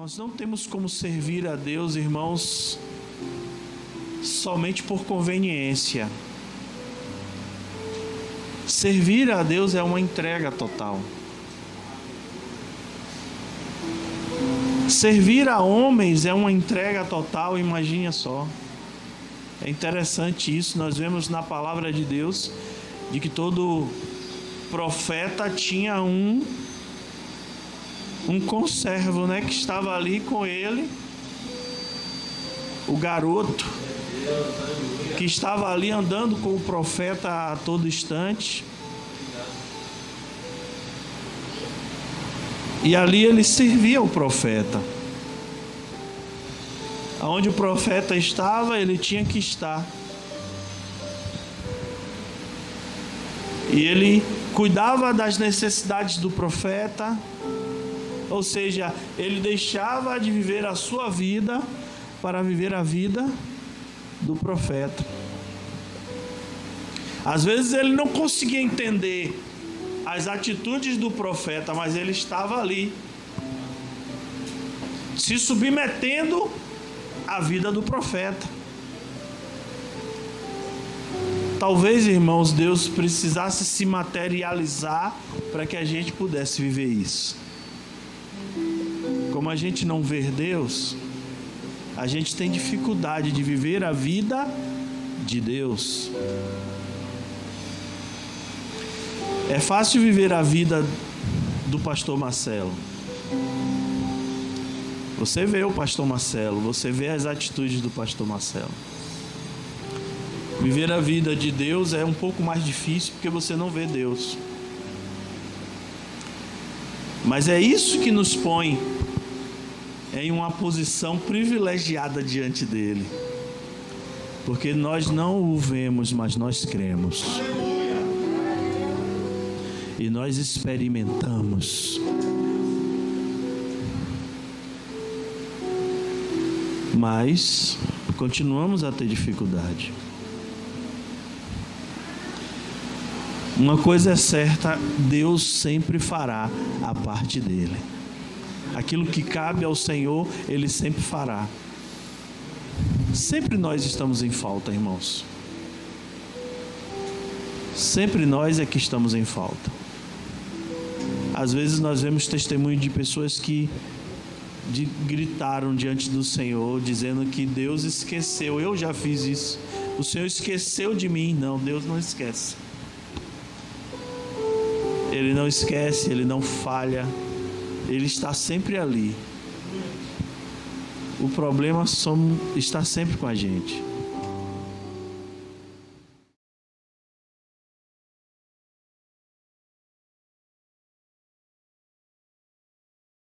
Nós não temos como servir a Deus, irmãos, somente por conveniência. Servir a Deus é uma entrega total. Servir a homens é uma entrega total, imagine só. É interessante isso, nós vemos na palavra de Deus de que todo profeta tinha um um conservo, né, que estava ali com ele, o garoto que estava ali andando com o profeta a todo instante. E ali ele servia o profeta. Aonde o profeta estava, ele tinha que estar. E ele cuidava das necessidades do profeta, ou seja, ele deixava de viver a sua vida para viver a vida do profeta. Às vezes ele não conseguia entender as atitudes do profeta, mas ele estava ali, se submetendo à vida do profeta. Talvez, irmãos, Deus precisasse se materializar para que a gente pudesse viver isso. Como a gente não vê Deus, a gente tem dificuldade de viver a vida de Deus. É fácil viver a vida do pastor Marcelo. Você vê o pastor Marcelo, você vê as atitudes do pastor Marcelo. Viver a vida de Deus é um pouco mais difícil porque você não vê Deus. Mas é isso que nos põe em uma posição privilegiada diante dele. Porque nós não o vemos, mas nós cremos. E nós experimentamos. Mas continuamos a ter dificuldade. Uma coisa é certa, Deus sempre fará a parte dele. Aquilo que cabe ao Senhor, Ele sempre fará. Sempre nós estamos em falta, irmãos. Sempre nós é que estamos em falta. Às vezes nós vemos testemunho de pessoas que de, gritaram diante do Senhor, dizendo que Deus esqueceu. Eu já fiz isso. O Senhor esqueceu de mim. Não, Deus não esquece. Ele não esquece, ele não falha. Ele está sempre ali. O problema está sempre com a gente.